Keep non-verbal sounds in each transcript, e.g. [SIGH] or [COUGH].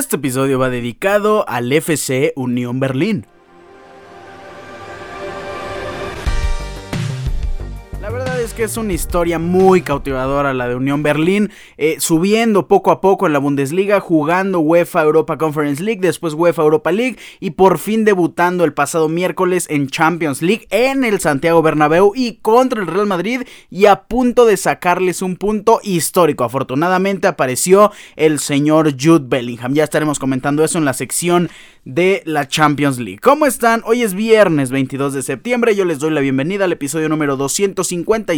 Este episodio va dedicado al FC Unión Berlín. Es que es una historia muy cautivadora la de Unión Berlín, eh, subiendo poco a poco en la Bundesliga, jugando UEFA Europa Conference League, después UEFA Europa League y por fin debutando el pasado miércoles en Champions League en el Santiago Bernabéu y contra el Real Madrid y a punto de sacarles un punto histórico. Afortunadamente apareció el señor Jude Bellingham. Ya estaremos comentando eso en la sección de la Champions League. ¿Cómo están? Hoy es viernes 22 de septiembre. Yo les doy la bienvenida al episodio número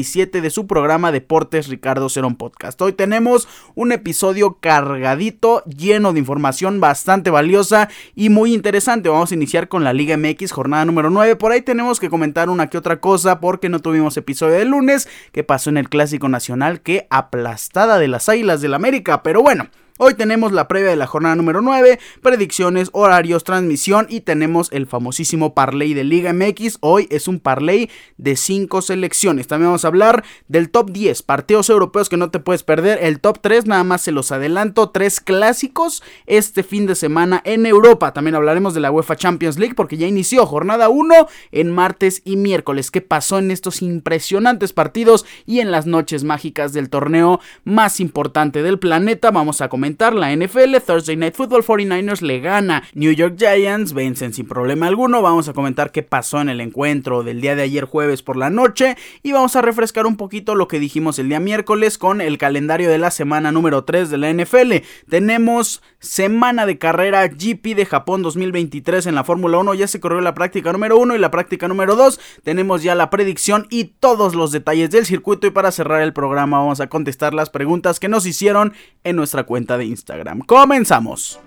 257 de su programa Deportes Ricardo Cerón Podcast. Hoy tenemos un episodio cargadito, lleno de información bastante valiosa y muy interesante. Vamos a iniciar con la Liga MX, jornada número 9. Por ahí tenemos que comentar una que otra cosa porque no tuvimos episodio de lunes. que pasó en el Clásico Nacional? Que aplastada de las Águilas del América. Pero bueno. Hoy tenemos la previa de la jornada número 9, predicciones, horarios, transmisión y tenemos el famosísimo parlay de Liga MX. Hoy es un parlay de 5 selecciones. También vamos a hablar del top 10, partidos europeos que no te puedes perder. El top 3 nada más se los adelanto, 3 clásicos este fin de semana en Europa. También hablaremos de la UEFA Champions League porque ya inició jornada 1 en martes y miércoles. ¿Qué pasó en estos impresionantes partidos y en las noches mágicas del torneo más importante del planeta? Vamos a comentar la NFL, Thursday Night Football 49ers le gana, New York Giants vencen sin problema alguno, vamos a comentar qué pasó en el encuentro del día de ayer jueves por la noche. Y vamos a refrescar un poquito lo que dijimos el día miércoles con el calendario de la semana número 3 de la NFL. Tenemos semana de carrera GP de Japón 2023 en la Fórmula 1, ya se corrió la práctica número 1 y la práctica número 2, tenemos ya la predicción y todos los detalles del circuito. Y para cerrar el programa vamos a contestar las preguntas que nos hicieron en nuestra cuenta de Instagram. Comenzamos.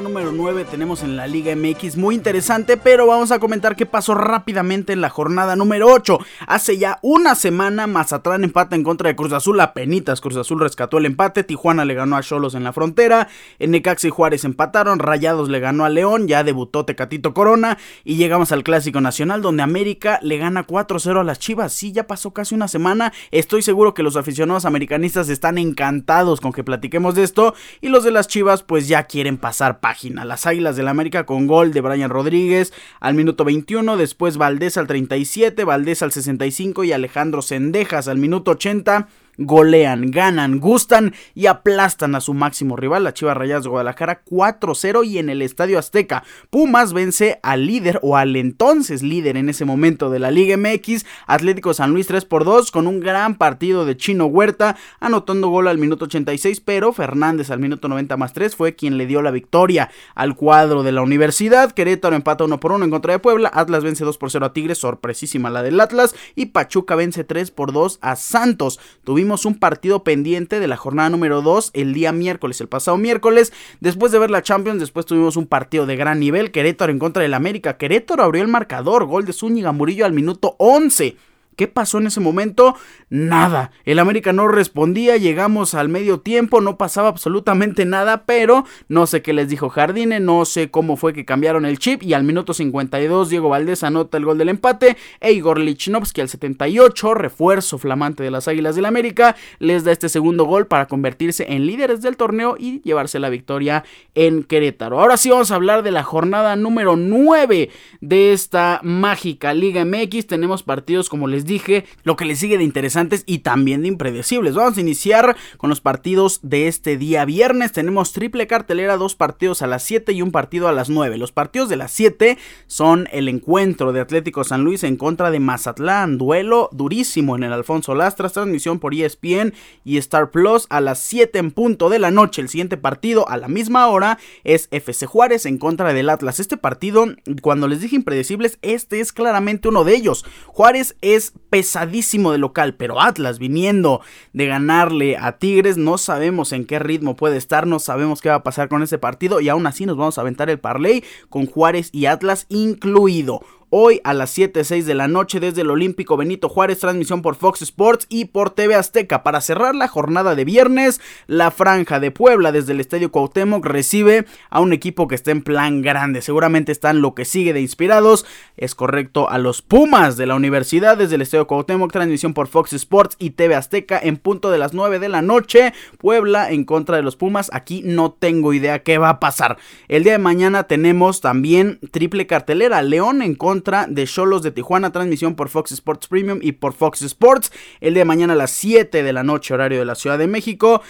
Número 9 tenemos en la Liga MX muy interesante, pero vamos a comentar qué pasó rápidamente en la jornada número 8. Hace ya una semana Mazatlán empata en contra de Cruz Azul, a Cruz Azul rescató el empate, Tijuana le ganó a Cholos en la frontera, Necaxa y Juárez empataron, Rayados le ganó a León, ya debutó Tecatito Corona. Y llegamos al Clásico Nacional donde América le gana 4-0 a las Chivas. Sí, ya pasó casi una semana, estoy seguro que los aficionados americanistas están encantados con que platiquemos de esto. Y los de las Chivas pues ya quieren pasar página. Las Águilas del América con gol de Brian Rodríguez al minuto 21, después Valdés al 37, Valdés al 65 y Alejandro Sendejas al minuto 80 golean, ganan, gustan y aplastan a su máximo rival, la Chivas Rayadas de Guadalajara 4-0 y en el Estadio Azteca Pumas vence al líder o al entonces líder en ese momento de la Liga MX, Atlético San Luis 3 por 2 con un gran partido de Chino Huerta anotando gol al minuto 86, pero Fernández al minuto 90 más 3 fue quien le dio la victoria al cuadro de la Universidad, Querétaro empata 1 por 1 en contra de Puebla, Atlas vence 2 por 0 a Tigres, sorpresísima la del Atlas y Pachuca vence 3 por 2 a Santos. Tuvimos un partido pendiente de la jornada número 2 el día miércoles, el pasado miércoles. Después de ver la Champions, después tuvimos un partido de gran nivel. Querétaro en contra del América. Querétaro abrió el marcador. Gol de Zúñiga Murillo al minuto 11. ¿Qué pasó en ese momento? Nada. El América no respondía, llegamos al medio tiempo, no pasaba absolutamente nada, pero no sé qué les dijo Jardine, no sé cómo fue que cambiaron el chip y al minuto 52 Diego Valdés anota el gol del empate e Igor Lichnowsky al 78, refuerzo flamante de las Águilas del América, les da este segundo gol para convertirse en líderes del torneo y llevarse la victoria en Querétaro. Ahora sí vamos a hablar de la jornada número 9 de esta mágica Liga MX. Tenemos partidos como les dije, lo que les sigue de interesantes y también de impredecibles. Vamos a iniciar con los partidos de este día viernes. Tenemos triple cartelera, dos partidos a las 7 y un partido a las 9. Los partidos de las 7 son el encuentro de Atlético San Luis en contra de Mazatlán. Duelo durísimo en el Alfonso Lastras. Transmisión por ESPN y Star Plus a las 7 en punto de la noche. El siguiente partido a la misma hora es FC Juárez en contra del Atlas. Este partido, cuando les dije impredecibles, este es claramente uno de ellos. Juárez es pesadísimo de local, pero Atlas viniendo de ganarle a Tigres, no sabemos en qué ritmo puede estar, no sabemos qué va a pasar con ese partido y aún así nos vamos a aventar el parlay con Juárez y Atlas incluido. Hoy a las 7.06 de la noche desde el Olímpico Benito Juárez, transmisión por Fox Sports y por TV Azteca. Para cerrar la jornada de viernes, la Franja de Puebla desde el Estadio Cuauhtémoc recibe a un equipo que está en plan grande. Seguramente están lo que sigue de inspirados. Es correcto a los Pumas de la Universidad desde el Estadio Cuauhtémoc, transmisión por Fox Sports y TV Azteca en punto de las 9 de la noche. Puebla en contra de los Pumas. Aquí no tengo idea qué va a pasar. El día de mañana tenemos también triple cartelera. León en contra de Cholos de Tijuana, transmisión por Fox Sports Premium y por Fox Sports. El de mañana a las 7 de la noche, horario de la Ciudad de México.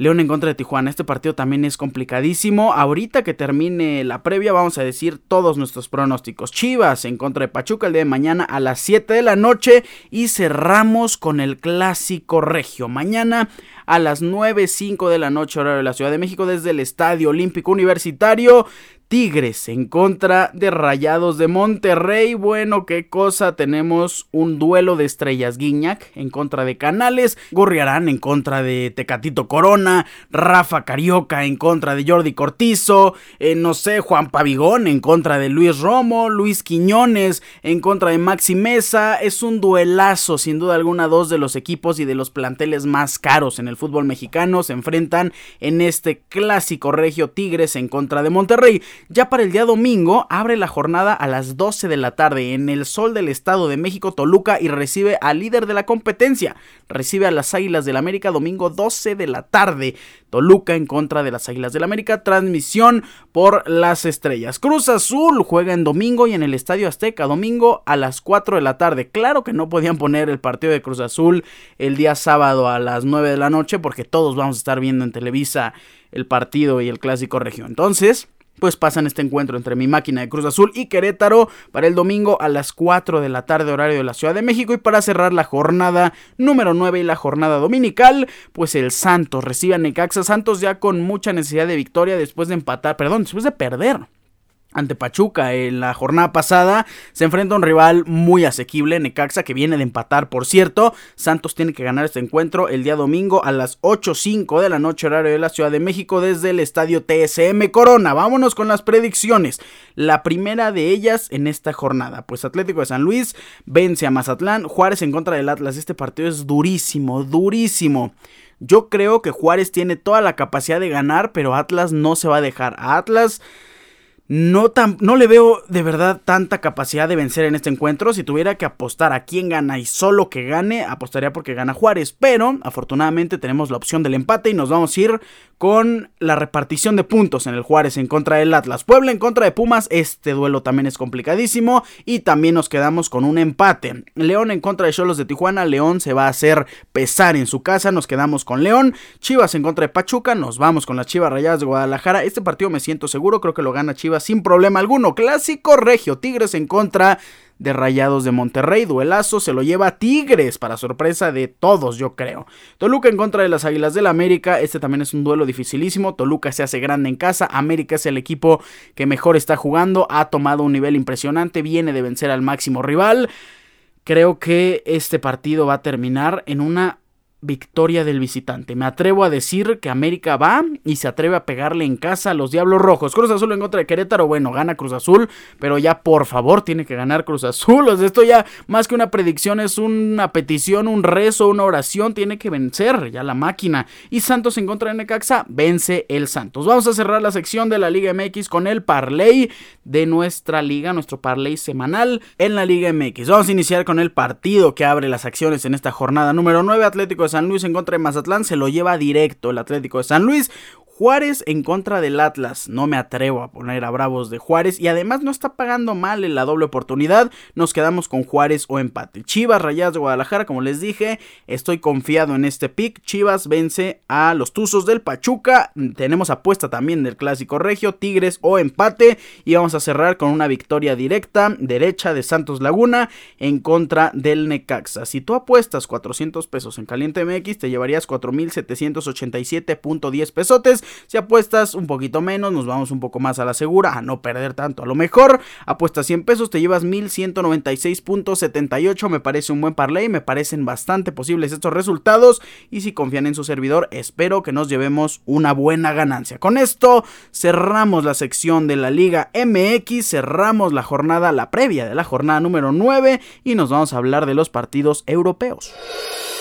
León en contra de Tijuana. Este partido también es complicadísimo. Ahorita que termine la previa vamos a decir todos nuestros pronósticos. Chivas en contra de Pachuca el día de mañana a las 7 de la noche y cerramos con el clásico regio. Mañana a las 9.05 de la noche horario de la Ciudad de México desde el Estadio Olímpico Universitario. Tigres en contra de Rayados de Monterrey. Bueno, qué cosa. Tenemos un duelo de estrellas. Guiñac en contra de Canales. Gorriarán en contra de Tecatito Corona. Rafa Carioca en contra de Jordi Cortizo. Eh, no sé, Juan Pavigón en contra de Luis Romo. Luis Quiñones en contra de Maxi Mesa. Es un duelazo, sin duda alguna, dos de los equipos y de los planteles más caros en el fútbol mexicano. Se enfrentan en este clásico regio Tigres en contra de Monterrey. Ya para el día domingo abre la jornada a las 12 de la tarde en el Sol del Estado de México, Toluca, y recibe al líder de la competencia. Recibe a las Águilas del América domingo 12 de la tarde. Toluca en contra de las Águilas del América. Transmisión por las estrellas. Cruz Azul juega en domingo y en el Estadio Azteca. Domingo a las 4 de la tarde. Claro que no podían poner el partido de Cruz Azul el día sábado a las 9 de la noche porque todos vamos a estar viendo en Televisa el partido y el clásico regio. Entonces pues pasan este encuentro entre mi máquina de Cruz Azul y Querétaro para el domingo a las 4 de la tarde horario de la Ciudad de México. Y para cerrar la jornada número 9 y la jornada dominical, pues el Santos recibe a Necaxa. Santos ya con mucha necesidad de victoria después de empatar, perdón, después de perder ante Pachuca en la jornada pasada. Se enfrenta a un rival muy asequible, Necaxa, que viene de empatar, por cierto. Santos tiene que ganar este encuentro el día domingo a las 8.05 de la noche horario de la Ciudad de México desde el estadio TSM Corona. Vámonos con las predicciones. La primera de ellas en esta jornada. Pues Atlético de San Luis vence a Mazatlán. Juárez en contra del Atlas. Este partido es durísimo, durísimo. Yo creo que Juárez tiene toda la capacidad de ganar, pero Atlas no se va a dejar. A Atlas no, tan, no le veo de verdad tanta capacidad de vencer en este encuentro. Si tuviera que apostar a quién gana y solo que gane, apostaría porque gana Juárez. Pero afortunadamente tenemos la opción del empate y nos vamos a ir con la repartición de puntos en el Juárez en contra del Atlas. Puebla en contra de Pumas. Este duelo también es complicadísimo. Y también nos quedamos con un empate. León en contra de Cholos de Tijuana. León se va a hacer pesar en su casa. Nos quedamos con León. Chivas en contra de Pachuca. Nos vamos con las Chivas Rayadas de Guadalajara. Este partido me siento seguro. Creo que lo gana Chivas sin problema alguno. Clásico regio, Tigres en contra de Rayados de Monterrey. Duelazo se lo lleva Tigres para sorpresa de todos, yo creo. Toluca en contra de las Águilas del América. Este también es un duelo dificilísimo. Toluca se hace grande en casa. América es el equipo que mejor está jugando. Ha tomado un nivel impresionante. Viene de vencer al máximo rival. Creo que este partido va a terminar en una victoria del visitante. Me atrevo a decir que América va y se atreve a pegarle en casa a los Diablos Rojos. Cruz Azul en contra de Querétaro, bueno, gana Cruz Azul, pero ya por favor tiene que ganar Cruz Azul. [LAUGHS] Esto ya más que una predicción es una petición, un rezo, una oración, tiene que vencer ya la máquina. Y Santos en contra de Necaxa, vence el Santos. Vamos a cerrar la sección de la Liga MX con el parlay de nuestra liga, nuestro parlay semanal en la Liga MX. Vamos a iniciar con el partido que abre las acciones en esta jornada número 9, Atlético San Luis en contra de Mazatlán se lo lleva directo el Atlético de San Luis. Juárez en contra del Atlas. No me atrevo a poner a Bravos de Juárez. Y además no está pagando mal en la doble oportunidad. Nos quedamos con Juárez o empate. Chivas Rayadas de Guadalajara, como les dije. Estoy confiado en este pick. Chivas vence a los Tuzos del Pachuca. Tenemos apuesta también del Clásico Regio. Tigres o empate. Y vamos a cerrar con una victoria directa. Derecha de Santos Laguna en contra del Necaxa. Si tú apuestas 400 pesos en Caliente MX, te llevarías 4.787.10 pesotes Si apuestas un poquito menos, nos vamos un poco más a la segura, a no perder tanto. A lo mejor, apuestas 100 pesos, te llevas 1196.78. Me parece un buen parlay, me parecen bastante posibles estos resultados. Y si confían en su servidor, espero que nos llevemos una buena ganancia. Con esto cerramos la sección de la Liga MX, cerramos la jornada, la previa de la jornada número 9 y nos vamos a hablar de los partidos europeos.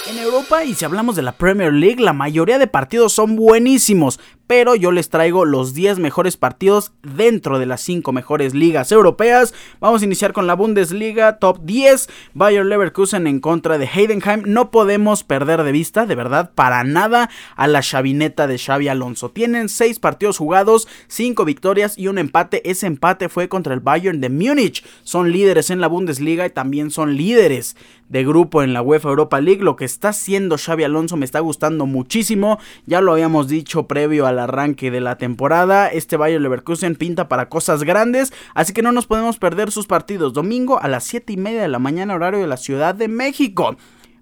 En Europa, y si hablamos de la Premier League, la mayoría de partidos son buenísimos, pero yo les traigo los 10 mejores partidos dentro de las 5 mejores ligas europeas. Vamos a iniciar con la Bundesliga Top 10, Bayer Leverkusen en contra de Heidenheim. No podemos perder de vista, de verdad, para nada a la chavineta de Xavi Alonso. Tienen 6 partidos jugados, 5 victorias y un empate. Ese empate fue contra el Bayern de Múnich. Son líderes en la Bundesliga y también son líderes de grupo en la UEFA Europa League. Lo que está haciendo Xavi Alonso me está gustando muchísimo. Ya lo habíamos dicho previo a la arranque de la temporada. Este Bayer Leverkusen pinta para cosas grandes, así que no nos podemos perder sus partidos. Domingo a las 7 y media de la mañana, horario de la Ciudad de México.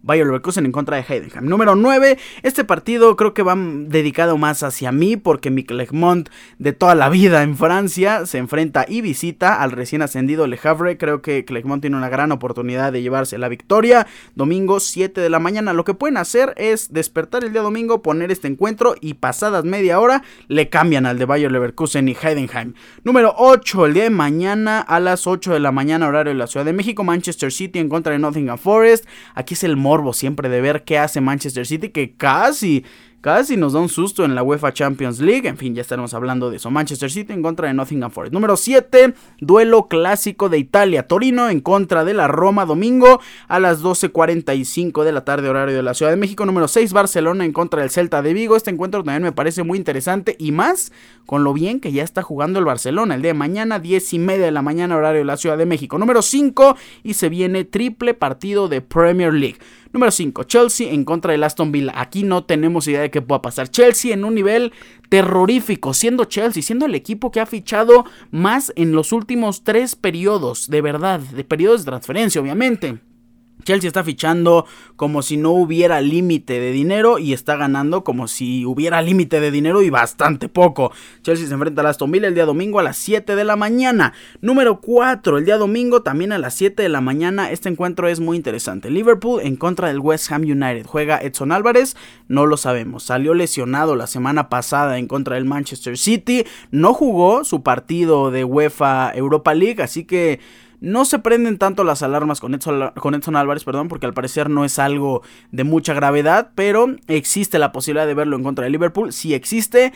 Bayer Leverkusen en contra de Heidenheim. Número 9, este partido creo que va dedicado más hacia mí porque Clermont de toda la vida en Francia se enfrenta y visita al recién ascendido Le Havre. Creo que Clermont tiene una gran oportunidad de llevarse la victoria. Domingo 7 de la mañana. Lo que pueden hacer es despertar el día domingo, poner este encuentro y pasadas media hora le cambian al de Bayer Leverkusen y Heidenheim. Número 8, el día de mañana a las 8 de la mañana horario de la Ciudad de México. Manchester City en contra de Nottingham Forest. Aquí es el siempre de ver qué hace Manchester City, que casi Casi nos da un susto en la UEFA Champions League. En fin, ya estaremos hablando de eso. Manchester City en contra de Nottingham Forest. Número 7, duelo clásico de Italia. Torino en contra de la Roma domingo a las 12.45 de la tarde horario de la Ciudad de México. Número 6, Barcelona en contra del Celta de Vigo. Este encuentro también me parece muy interesante y más con lo bien que ya está jugando el Barcelona. El día de mañana, 10 y media de la mañana horario de la Ciudad de México. Número 5 y se viene triple partido de Premier League. Número 5, Chelsea en contra del Aston Villa. Aquí no tenemos idea de qué pueda pasar. Chelsea en un nivel terrorífico, siendo Chelsea, siendo el equipo que ha fichado más en los últimos tres periodos, de verdad, de periodos de transferencia, obviamente. Chelsea está fichando como si no hubiera límite de dinero y está ganando como si hubiera límite de dinero y bastante poco. Chelsea se enfrenta a Aston Villa el día domingo a las 7 de la mañana. Número 4, el día domingo también a las 7 de la mañana. Este encuentro es muy interesante. Liverpool en contra del West Ham United. Juega Edson Álvarez, no lo sabemos. Salió lesionado la semana pasada en contra del Manchester City. No jugó su partido de UEFA Europa League, así que no se prenden tanto las alarmas con Edson, con Edson Álvarez, perdón, porque al parecer no es algo de mucha gravedad, pero existe la posibilidad de verlo en contra de Liverpool. Si existe,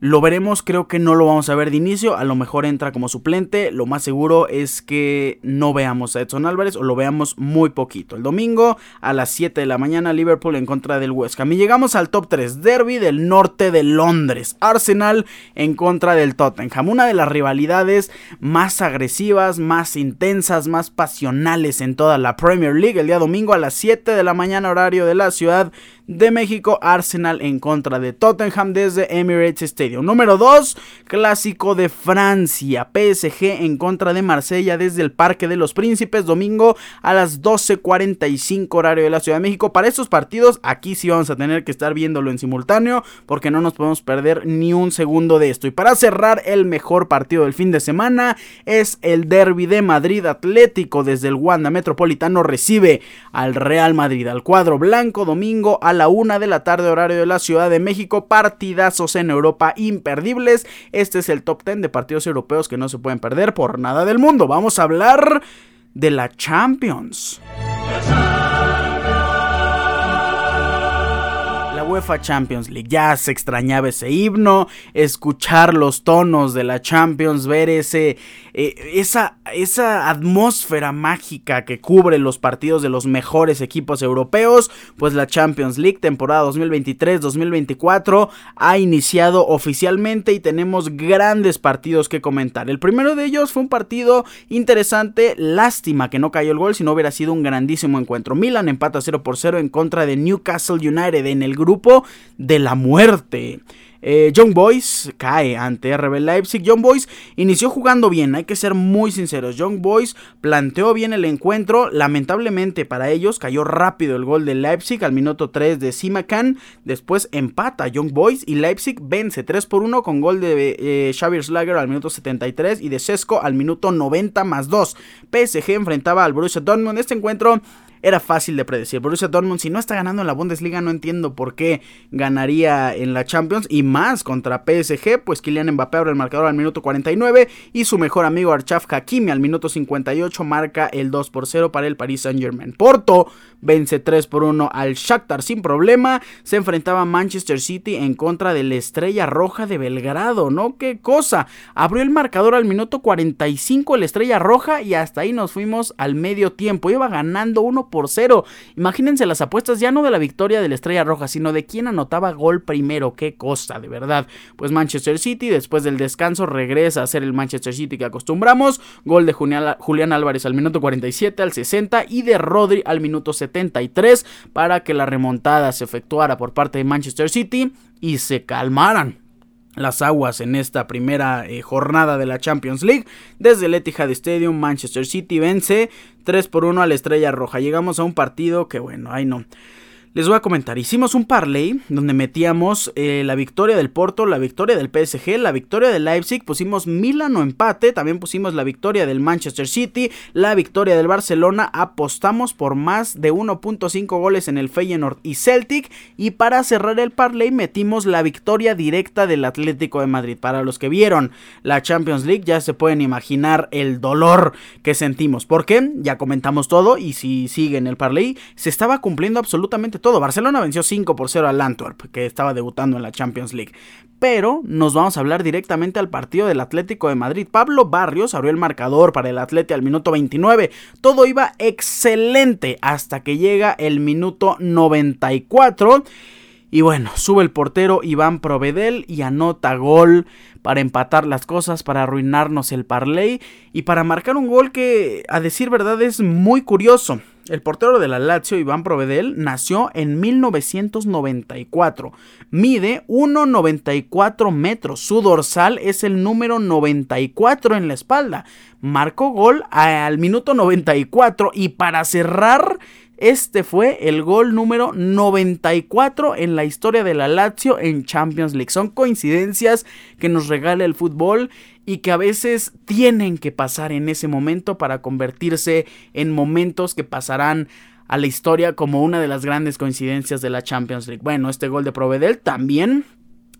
lo veremos, creo que no lo vamos a ver de inicio, a lo mejor entra como suplente, lo más seguro es que no veamos a Edson Álvarez o lo veamos muy poquito. El domingo a las 7 de la mañana Liverpool en contra del West Ham. Y llegamos al top 3, Derby del norte de Londres, Arsenal en contra del Tottenham, una de las rivalidades más agresivas, más intensas, más pasionales en toda la Premier League. El día domingo a las 7 de la mañana horario de la ciudad de México, Arsenal en contra de Tottenham desde Emirates Stadium. Número 2, clásico de Francia, PSG en contra de Marsella desde el Parque de los Príncipes, domingo a las 12.45 horario de la Ciudad de México. Para estos partidos, aquí sí vamos a tener que estar viéndolo en simultáneo porque no nos podemos perder ni un segundo de esto. Y para cerrar, el mejor partido del fin de semana es el Derby de Madrid Atlético desde el Wanda Metropolitano recibe al Real Madrid al cuadro blanco domingo a la una de la tarde horario de la Ciudad de México. Partidazos en Europa imperdibles. Este es el top 10 de partidos europeos que no se pueden perder por nada del mundo. Vamos a hablar de la Champions. UEFA Champions League. Ya se extrañaba ese himno, escuchar los tonos de la Champions, ver ese, eh, esa, esa atmósfera mágica que cubre los partidos de los mejores equipos europeos, pues la Champions League temporada 2023-2024 ha iniciado oficialmente y tenemos grandes partidos que comentar. El primero de ellos fue un partido interesante, lástima que no cayó el gol, si no hubiera sido un grandísimo encuentro. Milan empata 0 por 0 en contra de Newcastle United en el grupo de la muerte. Eh, Young Boys cae ante RB Leipzig. Young Boys inició jugando bien, hay que ser muy sinceros. Young Boys planteó bien el encuentro. Lamentablemente para ellos cayó rápido el gol de Leipzig al minuto 3 de Simakan. Después empata Young Boys y Leipzig vence 3 por 1 con gol de eh, Xavier Slager al minuto 73 y de Sesco al minuto 90 más 2. PSG enfrentaba al Borussia Dortmund. Este encuentro era fácil de predecir. Borussia Dortmund, si no está ganando en la Bundesliga, no entiendo por qué ganaría en la Champions. Y más contra PSG, pues Kylian Mbappé abre el marcador al minuto 49 y su mejor amigo Archaf Hakimi al minuto 58 marca el 2 por 0 para el Paris Saint Germain. Porto vence 3 por 1 al Shakhtar sin problema. Se enfrentaba Manchester City en contra de la Estrella Roja de Belgrado, ¿no? ¿Qué cosa? Abrió el marcador al minuto 45 la Estrella Roja y hasta ahí nos fuimos al medio tiempo. Iba ganando 1 por 0. Imagínense las apuestas ya no de la victoria de la Estrella Roja, sino de quién anotaba gol primero. Qué cosa, de verdad. Pues Manchester City después del descanso regresa a ser el Manchester City que acostumbramos. Gol de Julián Álvarez al minuto 47, al 60 y de Rodri al minuto 70 para que la remontada se efectuara por parte de Manchester City y se calmaran las aguas en esta primera eh, jornada de la Champions League. Desde el Etihad Stadium, Manchester City vence 3 por 1 a la Estrella Roja. Llegamos a un partido que, bueno, ahí no. Les voy a comentar, hicimos un parlay donde metíamos eh, la victoria del Porto, la victoria del PSG, la victoria del Leipzig, pusimos Milano empate, también pusimos la victoria del Manchester City, la victoria del Barcelona, apostamos por más de 1.5 goles en el Feyenoord y Celtic y para cerrar el parlay metimos la victoria directa del Atlético de Madrid. Para los que vieron la Champions League ya se pueden imaginar el dolor que sentimos. ¿Por qué? Ya comentamos todo y si siguen el parlay se estaba cumpliendo absolutamente todo todo. Barcelona venció 5 por 0 al Antwerp, que estaba debutando en la Champions League. Pero nos vamos a hablar directamente al partido del Atlético de Madrid. Pablo Barrios abrió el marcador para el Atlético al minuto 29. Todo iba excelente hasta que llega el minuto 94. Y bueno, sube el portero Iván Provedel y anota gol para empatar las cosas, para arruinarnos el parlay y para marcar un gol que, a decir verdad, es muy curioso. El portero de la Lazio, Iván Provedel, nació en 1994. Mide 1,94 metros. Su dorsal es el número 94 en la espalda. Marcó gol al minuto 94 y para cerrar este fue el gol número 94 en la historia de la Lazio en Champions League. Son coincidencias que nos regala el fútbol y que a veces tienen que pasar en ese momento para convertirse en momentos que pasarán a la historia como una de las grandes coincidencias de la Champions League. Bueno, este gol de Provedel también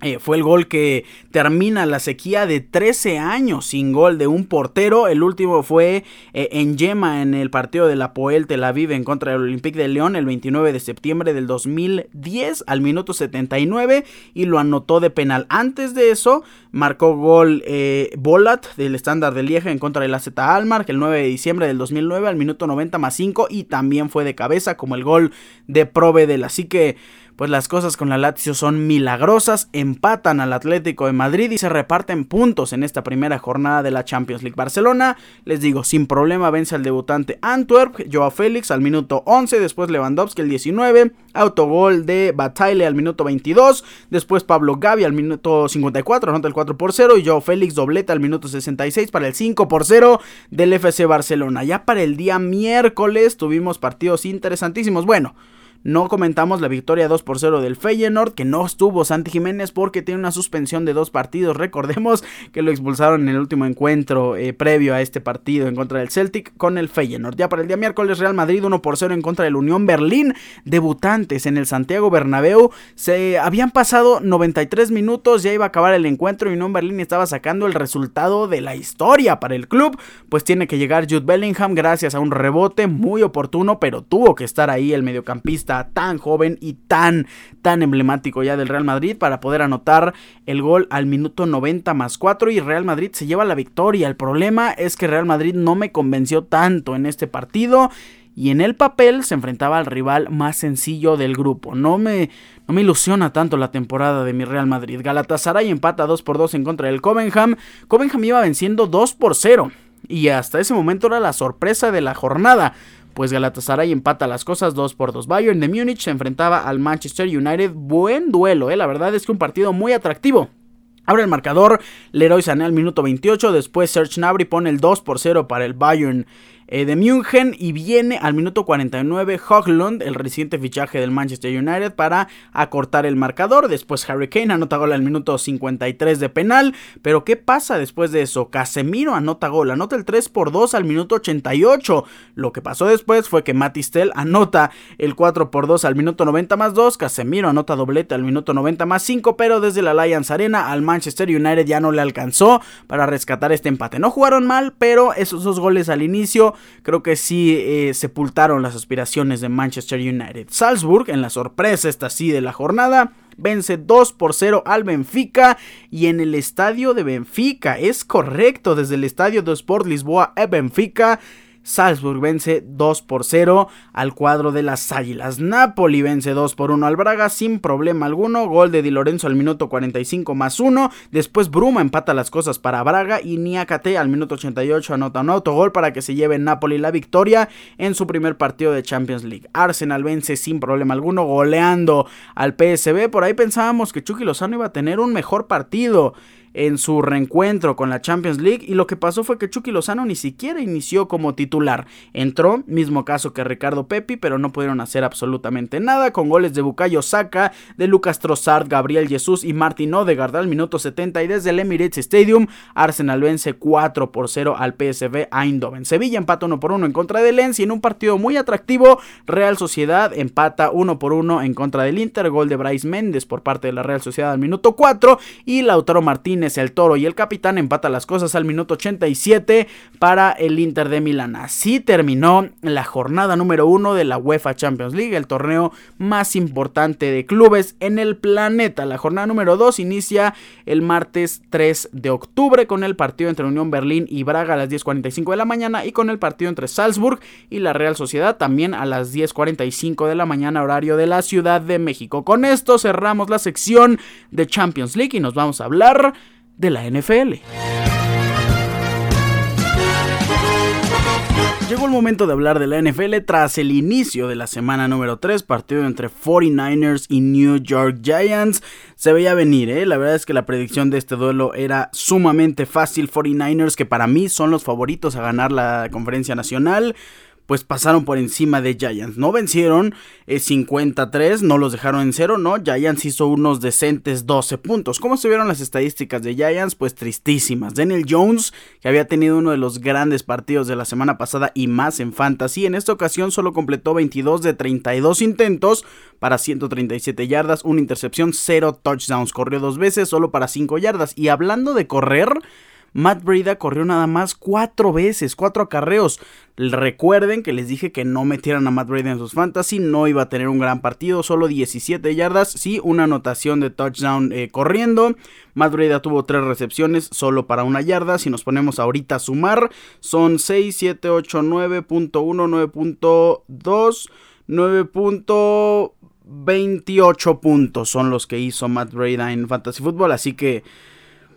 eh, fue el gol que termina la sequía de 13 años sin gol de un portero. El último fue eh, en Yema en el partido de la Poel Tel Aviv en contra del Olympique de León el 29 de septiembre del 2010 al minuto 79 y lo anotó de penal. Antes de eso marcó gol eh, Bolat del estándar de Lieja en contra del AZ Almar el 9 de diciembre del 2009 al minuto 90 más 5 y también fue de cabeza como el gol de Provedel. Así que pues las cosas con la Lazio son milagrosas, empatan al Atlético de Madrid y se reparten puntos en esta primera jornada de la Champions League. Barcelona, les digo, sin problema vence al debutante Antwerp, Joao Félix al minuto 11, después Lewandowski al 19, autogol de Bataille al minuto 22, después Pablo Gavi al minuto 54, anota el 4 por 0 y Joao Félix dobleta al minuto 66 para el 5 por 0 del FC Barcelona. Ya para el día miércoles tuvimos partidos interesantísimos. Bueno, no comentamos la victoria 2 por 0 del Feyenoord, que no estuvo Santi Jiménez porque tiene una suspensión de dos partidos. Recordemos que lo expulsaron en el último encuentro eh, previo a este partido en contra del Celtic con el Feyenoord. Ya para el día miércoles, Real Madrid 1 por 0 en contra del Unión Berlín. Debutantes en el Santiago Bernabéu. Se habían pasado 93 minutos, ya iba a acabar el encuentro y Unión Berlín estaba sacando el resultado de la historia para el club. Pues tiene que llegar Jude Bellingham gracias a un rebote muy oportuno, pero tuvo que estar ahí el mediocampista tan joven y tan, tan emblemático ya del Real Madrid para poder anotar el gol al minuto 90 más 4 y Real Madrid se lleva la victoria. El problema es que Real Madrid no me convenció tanto en este partido y en el papel se enfrentaba al rival más sencillo del grupo. No me, no me ilusiona tanto la temporada de mi Real Madrid. Galatasaray empata 2 por 2 en contra del Covenham. Covenham iba venciendo 2 por 0 y hasta ese momento era la sorpresa de la jornada pues Galatasaray empata las cosas 2 por 2. Bayern de Múnich se enfrentaba al Manchester United. Buen duelo, ¿eh? la verdad es que un partido muy atractivo. Abre el marcador, Leroy Sané al minuto 28, después Serge Gnabry pone el 2 por 0 para el Bayern eh, de München y viene al minuto 49 Hoglund, el reciente fichaje del Manchester United, para acortar el marcador. Después Harry Kane anota gol al minuto 53 de penal. Pero ¿qué pasa después de eso? Casemiro anota gol, anota el 3 por 2 al minuto 88. Lo que pasó después fue que Matistel anota el 4 por 2 al minuto 90 más 2. Casemiro anota doblete al minuto 90 más 5. Pero desde la Allianz Arena al Manchester United ya no le alcanzó para rescatar este empate. No jugaron mal, pero esos dos goles al inicio creo que sí eh, sepultaron las aspiraciones de Manchester United. Salzburg, en la sorpresa esta sí de la jornada, vence 2 por 0 al Benfica y en el estadio de Benfica, es correcto, desde el estadio de Sport Lisboa a Benfica Salzburg vence 2 por 0 al cuadro de las Águilas. Napoli vence 2 por 1 al Braga sin problema alguno. Gol de Di Lorenzo al minuto 45 más 1. Después Bruma empata las cosas para Braga y Niakate al minuto 88 anota un autogol para que se lleve Napoli la victoria en su primer partido de Champions League. Arsenal vence sin problema alguno goleando al PSB. Por ahí pensábamos que Chucky Lozano iba a tener un mejor partido en su reencuentro con la Champions League y lo que pasó fue que Chucky Lozano ni siquiera inició como titular. Entró, mismo caso que Ricardo Pepi, pero no pudieron hacer absolutamente nada con goles de Bukayo Saka, de Lucas Trossard, Gabriel Jesús y Martin Odegaard al minuto 70 y desde el Emirates Stadium Arsenal vence 4 por 0 al PSV Eindhoven. Sevilla empata 1 por 1 en contra del Lens y en un partido muy atractivo Real Sociedad empata 1 por 1 en contra del Inter, gol de Bryce Méndez por parte de la Real Sociedad al minuto 4 y Lautaro Martínez el Toro y el capitán empata las cosas al minuto 87 para el Inter de Milán. Así terminó la jornada número uno de la UEFA Champions League, el torneo más importante de clubes en el planeta. La jornada número 2 inicia el martes 3 de octubre con el partido entre Unión Berlín y Braga a las 10.45 de la mañana y con el partido entre Salzburg y la Real Sociedad también a las 10.45 de la mañana horario de la Ciudad de México. Con esto cerramos la sección de Champions League y nos vamos a hablar de la NFL. Llegó el momento de hablar de la NFL tras el inicio de la semana número 3, partido entre 49ers y New York Giants. Se veía venir, ¿eh? la verdad es que la predicción de este duelo era sumamente fácil. 49ers, que para mí son los favoritos a ganar la conferencia nacional pues pasaron por encima de Giants. No vencieron 53, eh, no los dejaron en cero, no. Giants hizo unos decentes 12 puntos. ¿Cómo se vieron las estadísticas de Giants? Pues tristísimas. Daniel Jones, que había tenido uno de los grandes partidos de la semana pasada y más en fantasy, en esta ocasión solo completó 22 de 32 intentos para 137 yardas, una intercepción, 0 touchdowns. Corrió dos veces solo para 5 yardas. Y hablando de correr, Matt Breda corrió nada más cuatro veces, cuatro acarreos. Recuerden que les dije que no metieran a Matt Breda en sus fantasy, no iba a tener un gran partido, solo 17 yardas, sí, una anotación de touchdown eh, corriendo. Matt Breda tuvo tres recepciones, solo para una yarda. Si nos ponemos ahorita a sumar, son 6, 7, 8, 9.1, 9.2, 9.28 puntos son los que hizo Matt Breda en Fantasy Football, así que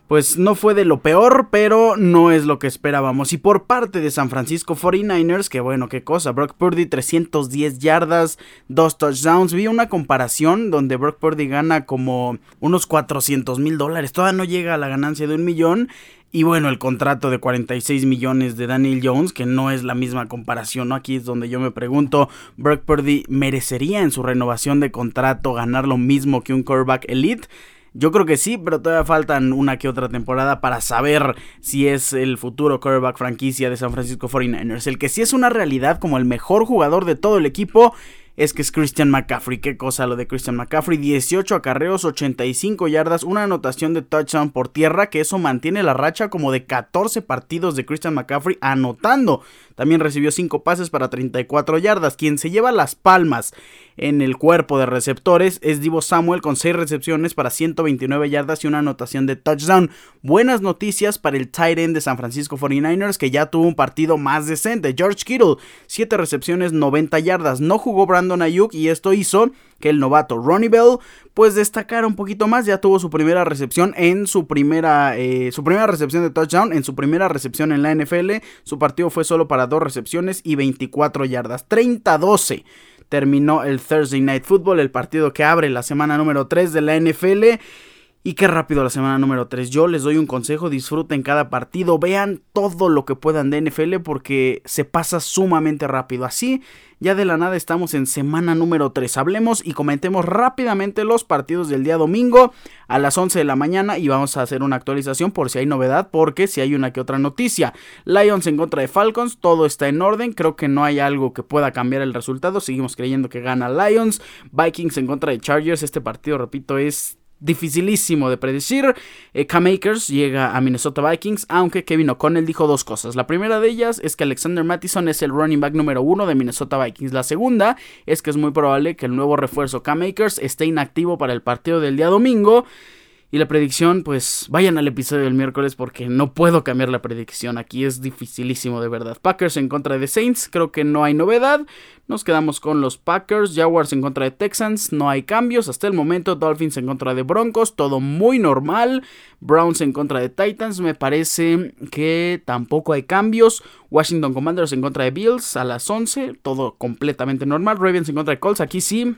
pues no fue de lo peor, pero no es lo que esperábamos. Y por parte de San Francisco 49ers, que bueno, qué cosa, Brock Purdy 310 yardas, dos touchdowns. Vi una comparación donde Brock Purdy gana como unos 400 mil dólares, todavía no llega a la ganancia de un millón. Y bueno, el contrato de 46 millones de Daniel Jones, que no es la misma comparación, ¿no? Aquí es donde yo me pregunto, Brock Purdy merecería en su renovación de contrato ganar lo mismo que un quarterback elite. Yo creo que sí, pero todavía faltan una que otra temporada para saber si es el futuro quarterback franquicia de San Francisco 49ers. El que sí es una realidad como el mejor jugador de todo el equipo es que es Christian McCaffrey. Qué cosa lo de Christian McCaffrey. 18 acarreos, 85 yardas, una anotación de touchdown por tierra, que eso mantiene la racha como de 14 partidos de Christian McCaffrey anotando. También recibió 5 pases para 34 yardas. Quien se lleva las palmas en el cuerpo de receptores es Divo Samuel con 6 recepciones para 129 yardas y una anotación de touchdown. Buenas noticias para el tight end de San Francisco 49ers que ya tuvo un partido más decente. George Kittle, 7 recepciones, 90 yardas. No jugó Brandon Ayuk y esto hizo que el novato Ronnie Bell pues destacara un poquito más. Ya tuvo su primera recepción en su primera, eh, su primera recepción de touchdown, en su primera recepción en la NFL. Su partido fue solo para dos recepciones y 24 yardas. 30-12 terminó el Thursday Night Football, el partido que abre la semana número 3 de la NFL. Y qué rápido la semana número 3. Yo les doy un consejo, disfruten cada partido, vean todo lo que puedan de NFL porque se pasa sumamente rápido. Así, ya de la nada estamos en semana número 3. Hablemos y comentemos rápidamente los partidos del día domingo a las 11 de la mañana y vamos a hacer una actualización por si hay novedad porque si hay una que otra noticia. Lions en contra de Falcons, todo está en orden, creo que no hay algo que pueda cambiar el resultado, seguimos creyendo que gana Lions. Vikings en contra de Chargers, este partido, repito, es dificilísimo de predecir. Eh, K-Makers llega a Minnesota Vikings, aunque Kevin O'Connell dijo dos cosas. La primera de ellas es que Alexander Mattison es el running back número uno de Minnesota Vikings. La segunda es que es muy probable que el nuevo refuerzo K-Makers esté inactivo para el partido del día domingo. Y la predicción, pues vayan al episodio del miércoles porque no puedo cambiar la predicción. Aquí es dificilísimo de verdad. Packers en contra de Saints, creo que no hay novedad. Nos quedamos con los Packers, Jaguars en contra de Texans, no hay cambios hasta el momento. Dolphins en contra de Broncos, todo muy normal. Browns en contra de Titans, me parece que tampoco hay cambios. Washington Commanders en contra de Bills a las 11, todo completamente normal. Ravens en contra de Colts, aquí sí,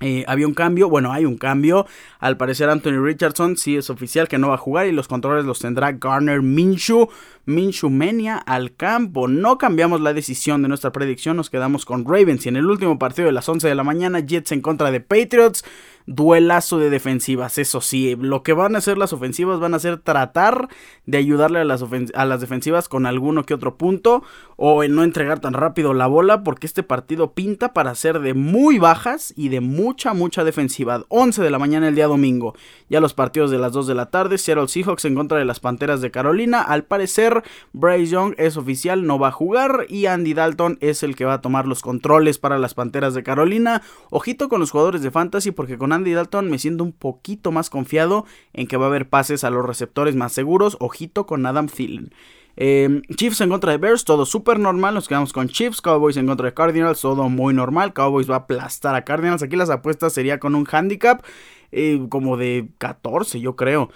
eh, había un cambio, bueno, hay un cambio. Al parecer, Anthony Richardson sí es oficial que no va a jugar y los controles los tendrá Garner Minshew. Minshew Menia al campo. No cambiamos la decisión de nuestra predicción, nos quedamos con Ravens. Y en el último partido de las 11 de la mañana, Jets en contra de Patriots duelazo de defensivas. Eso sí, lo que van a hacer las ofensivas van a ser tratar de ayudarle a las, a las defensivas con alguno que otro punto o en no entregar tan rápido la bola porque este partido pinta para ser de muy bajas y de mucha, mucha defensiva. 11 de la mañana el día domingo. Ya los partidos de las 2 de la tarde. Seattle Seahawks en contra de las Panteras de Carolina. Al parecer, Bryce Young es oficial, no va a jugar y Andy Dalton es el que va a tomar los controles para las Panteras de Carolina. Ojito con los jugadores de Fantasy porque con Andy Dalton me siento un poquito más confiado en que va a haber pases a los receptores más seguros. Ojito con Adam Thielen. Em, Chiefs en contra de Bears, todo súper normal. Nos quedamos con Chiefs. Cowboys en contra de Cardinals, todo muy normal. Cowboys va a aplastar a Cardinals. Aquí las apuestas sería con un handicap eh, como de 14, yo creo.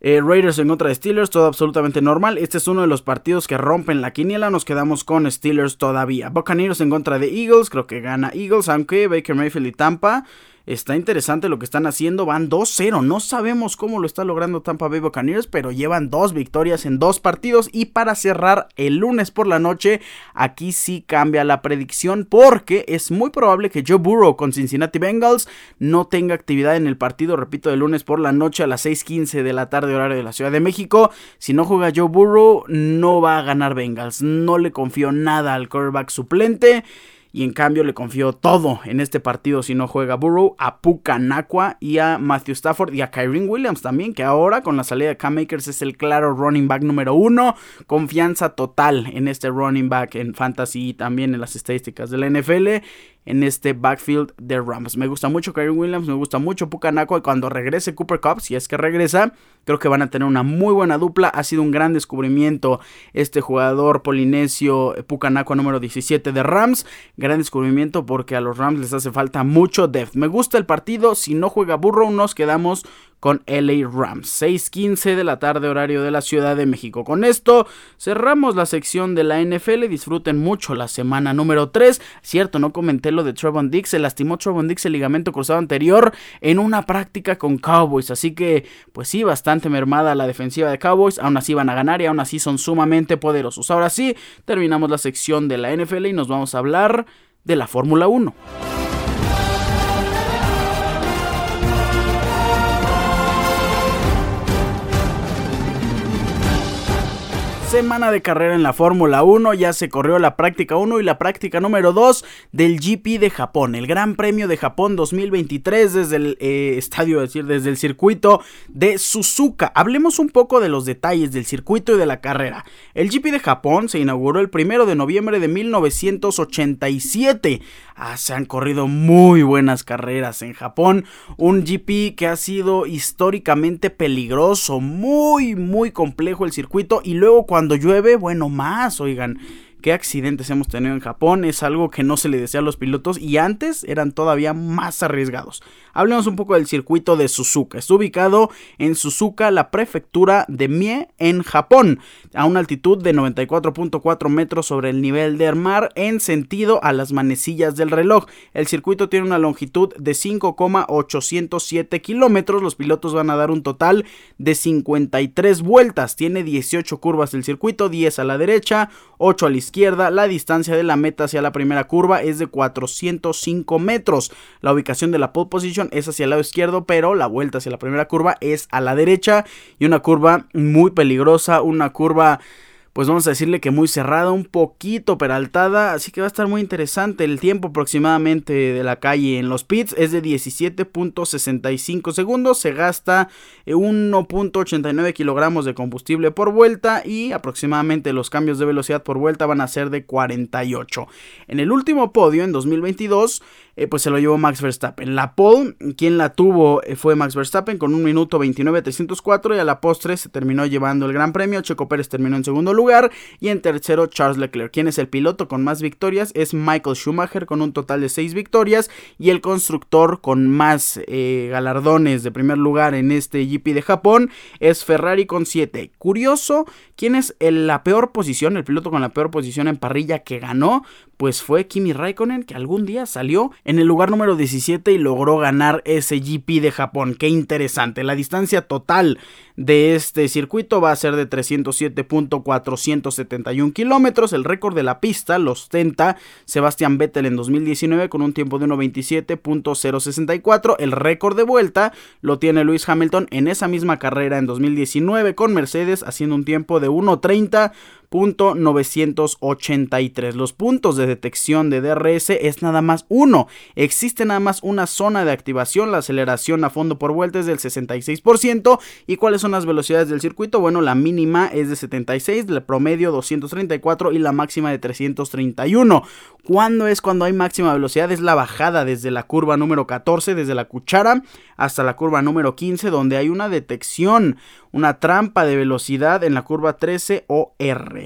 Eh, Raiders en contra de Steelers, todo absolutamente normal. Este es uno de los partidos que rompen la quiniela. Nos quedamos con Steelers todavía. Buccaneers en contra de Eagles, creo que gana Eagles, aunque Baker Mayfield y Tampa Está interesante lo que están haciendo. Van 2-0. No sabemos cómo lo está logrando Tampa Bay Buccaneers, pero llevan dos victorias en dos partidos. Y para cerrar el lunes por la noche, aquí sí cambia la predicción porque es muy probable que Joe Burrow con Cincinnati Bengals no tenga actividad en el partido, repito, el lunes por la noche a las 6:15 de la tarde, horario de la Ciudad de México. Si no juega Joe Burrow, no va a ganar Bengals. No le confío nada al quarterback suplente y en cambio le confío todo en este partido si no juega Burrow, a Puka Nakua y a Matthew Stafford y a Kyrie Williams también, que ahora con la salida de Cam Makers es el claro running back número uno. Confianza total en este running back en fantasy y también en las estadísticas de la NFL en este backfield de Rams. Me gusta mucho Kyrie Williams, me gusta mucho Pucanaco y cuando regrese Cooper Cup, si es que regresa, creo que van a tener una muy buena dupla. Ha sido un gran descubrimiento este jugador polinesio Pucanaco número 17 de Rams. Gran descubrimiento porque a los Rams les hace falta mucho depth. Me gusta el partido, si no juega Burrow nos quedamos con LA Rams. 6:15 de la tarde horario de la Ciudad de México. Con esto cerramos la sección de la NFL. Disfruten mucho la semana número 3. Cierto, no comenté lo de Trevon Dix. Se lastimó Trevon Dix el ligamento cruzado anterior en una práctica con Cowboys. Así que, pues sí, bastante mermada la defensiva de Cowboys. Aún así van a ganar y aún así son sumamente poderosos. Ahora sí, terminamos la sección de la NFL y nos vamos a hablar de la Fórmula 1. Semana de carrera en la Fórmula 1, ya se corrió la práctica 1 y la práctica número 2 del GP de Japón, el Gran Premio de Japón 2023 desde el eh, estadio, es decir, desde el circuito de Suzuka. Hablemos un poco de los detalles del circuito y de la carrera. El GP de Japón se inauguró el 1 de noviembre de 1987. Ah, se han corrido muy buenas carreras en Japón. Un GP que ha sido históricamente peligroso, muy, muy complejo el circuito. Y luego cuando llueve, bueno, más, oigan qué accidentes hemos tenido en Japón. Es algo que no se le desea a los pilotos y antes eran todavía más arriesgados. Hablemos un poco del circuito de Suzuka. Está ubicado en Suzuka, la prefectura de Mie, en Japón, a una altitud de 94.4 metros sobre el nivel del mar en sentido a las manecillas del reloj. El circuito tiene una longitud de 5,807 kilómetros. Los pilotos van a dar un total de 53 vueltas. Tiene 18 curvas el circuito, 10 a la derecha, 8 a la izquierda. La distancia de la meta hacia la primera curva es de 405 metros. La ubicación de la pole position es hacia el lado izquierdo, pero la vuelta hacia la primera curva es a la derecha y una curva muy peligrosa, una curva pues vamos a decirle que muy cerrada, un poquito peraltada, así que va a estar muy interesante. El tiempo aproximadamente de la calle en los pits es de 17.65 segundos, se gasta 1.89 kilogramos de combustible por vuelta y aproximadamente los cambios de velocidad por vuelta van a ser de 48. En el último podio, en 2022, eh, pues se lo llevó Max Verstappen. La pole, quien la tuvo eh, fue Max Verstappen con un minuto 29.304 y a la postre se terminó llevando el Gran Premio. Checo Pérez terminó en segundo lugar y en tercero Charles Leclerc. Quien es el piloto con más victorias es Michael Schumacher con un total de 6 victorias y el constructor con más eh, galardones de primer lugar en este GP de Japón es Ferrari con 7. Curioso, ¿quién es la peor posición, el piloto con la peor posición en parrilla que ganó? Pues fue Kimi Raikkonen que algún día salió en el lugar número 17 y logró ganar ese GP de Japón. Qué interesante. La distancia total de este circuito va a ser de 307.471 kilómetros. El récord de la pista lo ostenta Sebastián Vettel en 2019 con un tiempo de 1.27.064. El récord de vuelta lo tiene Lewis Hamilton en esa misma carrera en 2019 con Mercedes haciendo un tiempo de 1.30. 983. Los puntos de detección de DRS es nada más uno. Existe nada más una zona de activación. La aceleración a fondo por vuelta es del 66%. ¿Y cuáles son las velocidades del circuito? Bueno, la mínima es de 76, el promedio 234 y la máxima de 331. ¿Cuándo es cuando hay máxima velocidad? Es la bajada desde la curva número 14, desde la cuchara hasta la curva número 15, donde hay una detección, una trampa de velocidad en la curva 13 o R.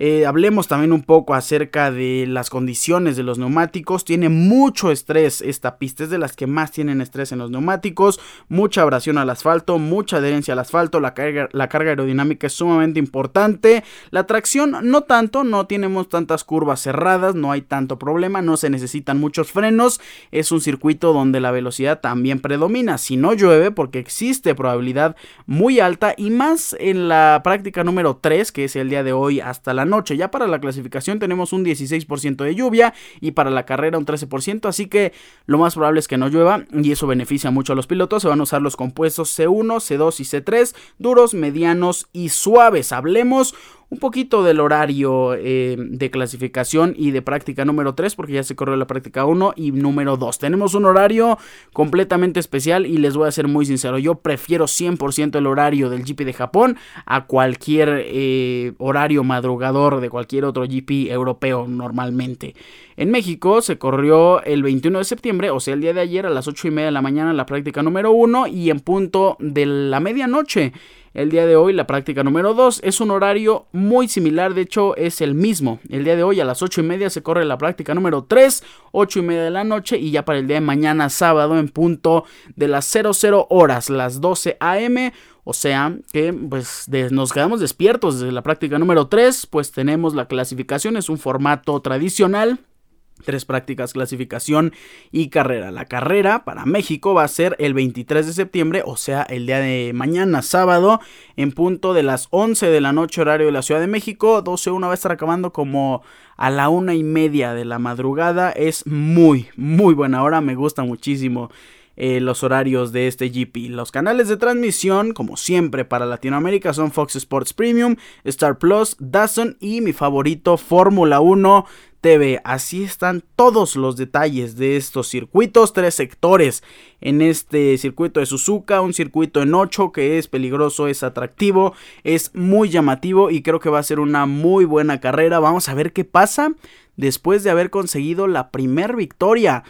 Eh, hablemos también un poco acerca de las condiciones de los neumáticos. Tiene mucho estrés esta pista, es de las que más tienen estrés en los neumáticos. Mucha abrasión al asfalto, mucha adherencia al asfalto. La carga, aerodinámica es sumamente importante. La tracción no tanto, no tenemos tantas curvas cerradas, no hay tanto problema, no se necesitan muchos frenos. Es un circuito donde la velocidad también predomina. Si no llueve, porque existe probabilidad muy alta y más en la práctica número 3, que es el día de hoy hasta la noche. Ya para la clasificación tenemos un 16% de lluvia y para la carrera un 13%, así que lo más probable es que no llueva y eso beneficia mucho a los pilotos. Se van a usar los compuestos C1, C2 y C3, duros, medianos y suaves. Hablemos un poquito del horario eh, de clasificación y de práctica número 3, porque ya se corrió la práctica 1 y número 2. Tenemos un horario completamente especial y les voy a ser muy sincero, yo prefiero 100% el horario del GP de Japón a cualquier eh, horario madrugador de cualquier otro GP europeo normalmente. En México se corrió el 21 de septiembre, o sea, el día de ayer a las 8 y media de la mañana la práctica número 1 y en punto de la medianoche el día de hoy la práctica número 2 es un horario muy similar, de hecho es el mismo. El día de hoy a las 8 y media se corre la práctica número 3, 8 y media de la noche y ya para el día de mañana sábado en punto de las 00 horas, las 12 am. O sea que pues nos quedamos despiertos desde la práctica número 3, pues tenemos la clasificación, es un formato tradicional Tres prácticas, clasificación y carrera. La carrera para México va a ser el 23 de septiembre, o sea, el día de mañana, sábado, en punto de las 11 de la noche, horario de la Ciudad de México. 12.1 va a estar acabando como a la una y media de la madrugada. Es muy, muy buena hora, me gusta muchísimo. Eh, los horarios de este GP. Los canales de transmisión, como siempre para Latinoamérica, son Fox Sports Premium, Star Plus, Dazn y mi favorito Fórmula 1 TV. Así están todos los detalles de estos circuitos, tres sectores en este circuito de Suzuka, un circuito en 8 que es peligroso, es atractivo, es muy llamativo y creo que va a ser una muy buena carrera. Vamos a ver qué pasa después de haber conseguido la primera victoria.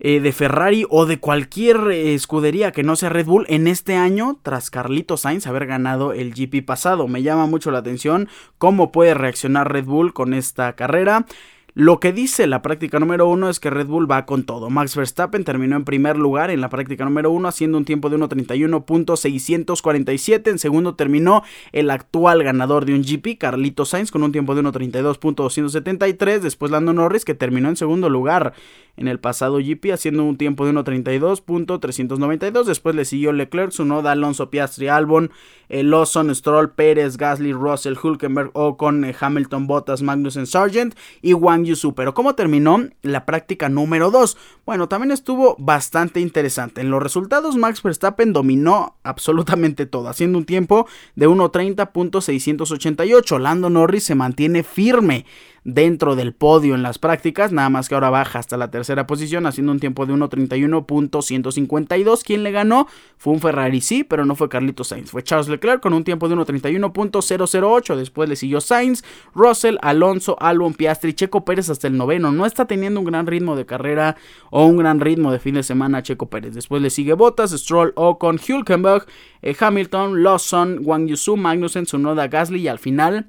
Eh, de Ferrari o de cualquier eh, escudería que no sea Red Bull en este año tras Carlito Sainz haber ganado el GP pasado. Me llama mucho la atención cómo puede reaccionar Red Bull con esta carrera. Lo que dice la práctica número uno es que Red Bull va con todo. Max Verstappen terminó en primer lugar en la práctica número uno haciendo un tiempo de 1.31.647. En segundo terminó el actual ganador de un GP, Carlito Sainz, con un tiempo de 1.32.273. Después Lando Norris, que terminó en segundo lugar en el pasado GP haciendo un tiempo de 1.32.392. Después le siguió Leclerc, Sunoda, Alonso, Piastri, Albon, eh, Lawson, Stroll, Pérez, Gasly, Russell, Hulkenberg, Ocon, eh, Hamilton, Bottas, Magnussen, Sargent y Wang pero ¿cómo terminó la práctica número 2? Bueno, también estuvo bastante interesante. En los resultados, Max Verstappen dominó absolutamente todo, haciendo un tiempo de 1.30.688. Lando Norris se mantiene firme dentro del podio en las prácticas, nada más que ahora baja hasta la tercera posición haciendo un tiempo de 1.31.152. Quien le ganó fue un Ferrari, sí, pero no fue Carlito Sainz, fue Charles Leclerc con un tiempo de 1.31.008. Después le siguió Sainz, Russell, Alonso, Albon, Piastri, Checo Pérez hasta el noveno. No está teniendo un gran ritmo de carrera o un gran ritmo de fin de semana Checo Pérez. Después le sigue Bottas, Stroll, Ocon, Hulkenberg, eh, Hamilton, Lawson, Wang Yusu, Magnussen, Tsunoda, Gasly y al final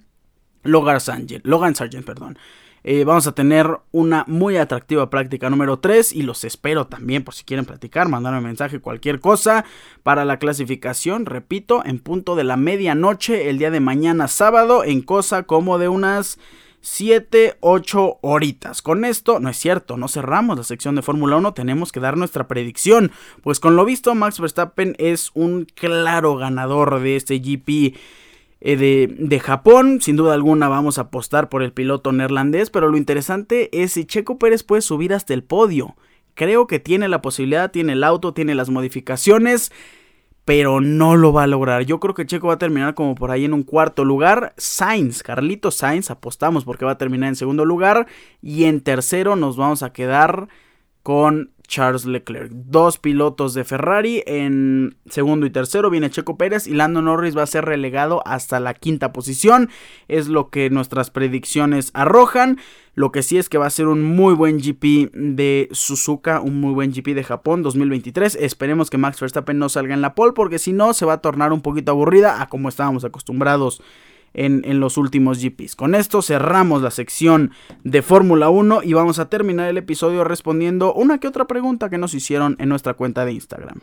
Logan Sargent, Logan Sargent perdón. Eh, vamos a tener una muy atractiva práctica número 3 y los espero también por si quieren platicar, mandarme mensaje, cualquier cosa para la clasificación, repito, en punto de la medianoche el día de mañana sábado en cosa como de unas 7, 8 horitas. Con esto, no es cierto, no cerramos la sección de Fórmula 1, tenemos que dar nuestra predicción. Pues con lo visto, Max Verstappen es un claro ganador de este GP de, de, Japón. Sin duda alguna vamos a apostar por el piloto neerlandés, pero lo interesante es si Checo Pérez puede subir hasta el podio. Creo que tiene la posibilidad, tiene el auto, tiene las modificaciones, pero no lo va a lograr. Yo creo que Checo va a terminar como por ahí en un cuarto lugar. Sainz, Carlito Sainz, apostamos porque va a terminar en segundo lugar. Y en tercero nos vamos a quedar con Charles Leclerc. Dos pilotos de Ferrari en segundo y tercero viene Checo Pérez y Lando Norris va a ser relegado hasta la quinta posición. Es lo que nuestras predicciones arrojan. Lo que sí es que va a ser un muy buen GP de Suzuka, un muy buen GP de Japón 2023. Esperemos que Max Verstappen no salga en la pole porque si no se va a tornar un poquito aburrida a como estábamos acostumbrados en, los últimos GPs. Con esto cerramos la sección de Fórmula 1 y vamos a terminar el episodio respondiendo una que otra pregunta que nos hicieron en nuestra cuenta de Instagram.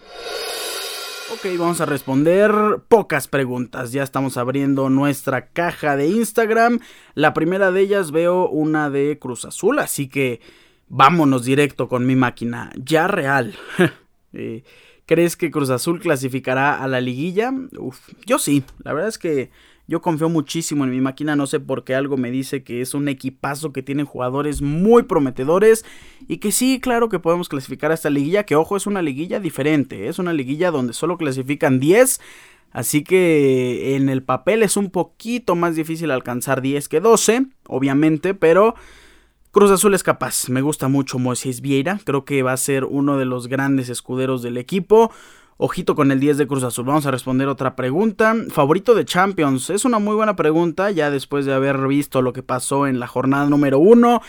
Ok, vamos a responder pocas preguntas. Ya estamos abriendo nuestra caja de Instagram. La primera de ellas veo una de Cruz Azul, así que vámonos directo con mi máquina. Ya real. [LAUGHS] Eh, ¿Crees que Cruz Azul clasificará a la liguilla? Uf, yo sí. La verdad es que yo confío muchísimo en mi máquina, no sé por qué algo me dice que es un equipazo que tiene jugadores muy prometedores y que sí, claro que podemos clasificar a esta liguilla, que ojo, es una liguilla diferente, es una liguilla donde solo clasifican 10, así que en el papel es un poquito más difícil alcanzar 10 que 12, obviamente, pero... Cruz Azul es capaz, me gusta mucho Moisés Vieira, creo que va a ser uno de los grandes escuderos del equipo, Ojito con el 10 de Cruz Azul. Vamos a responder otra pregunta. Favorito de Champions. Es una muy buena pregunta ya después de haber visto lo que pasó en la jornada número 1.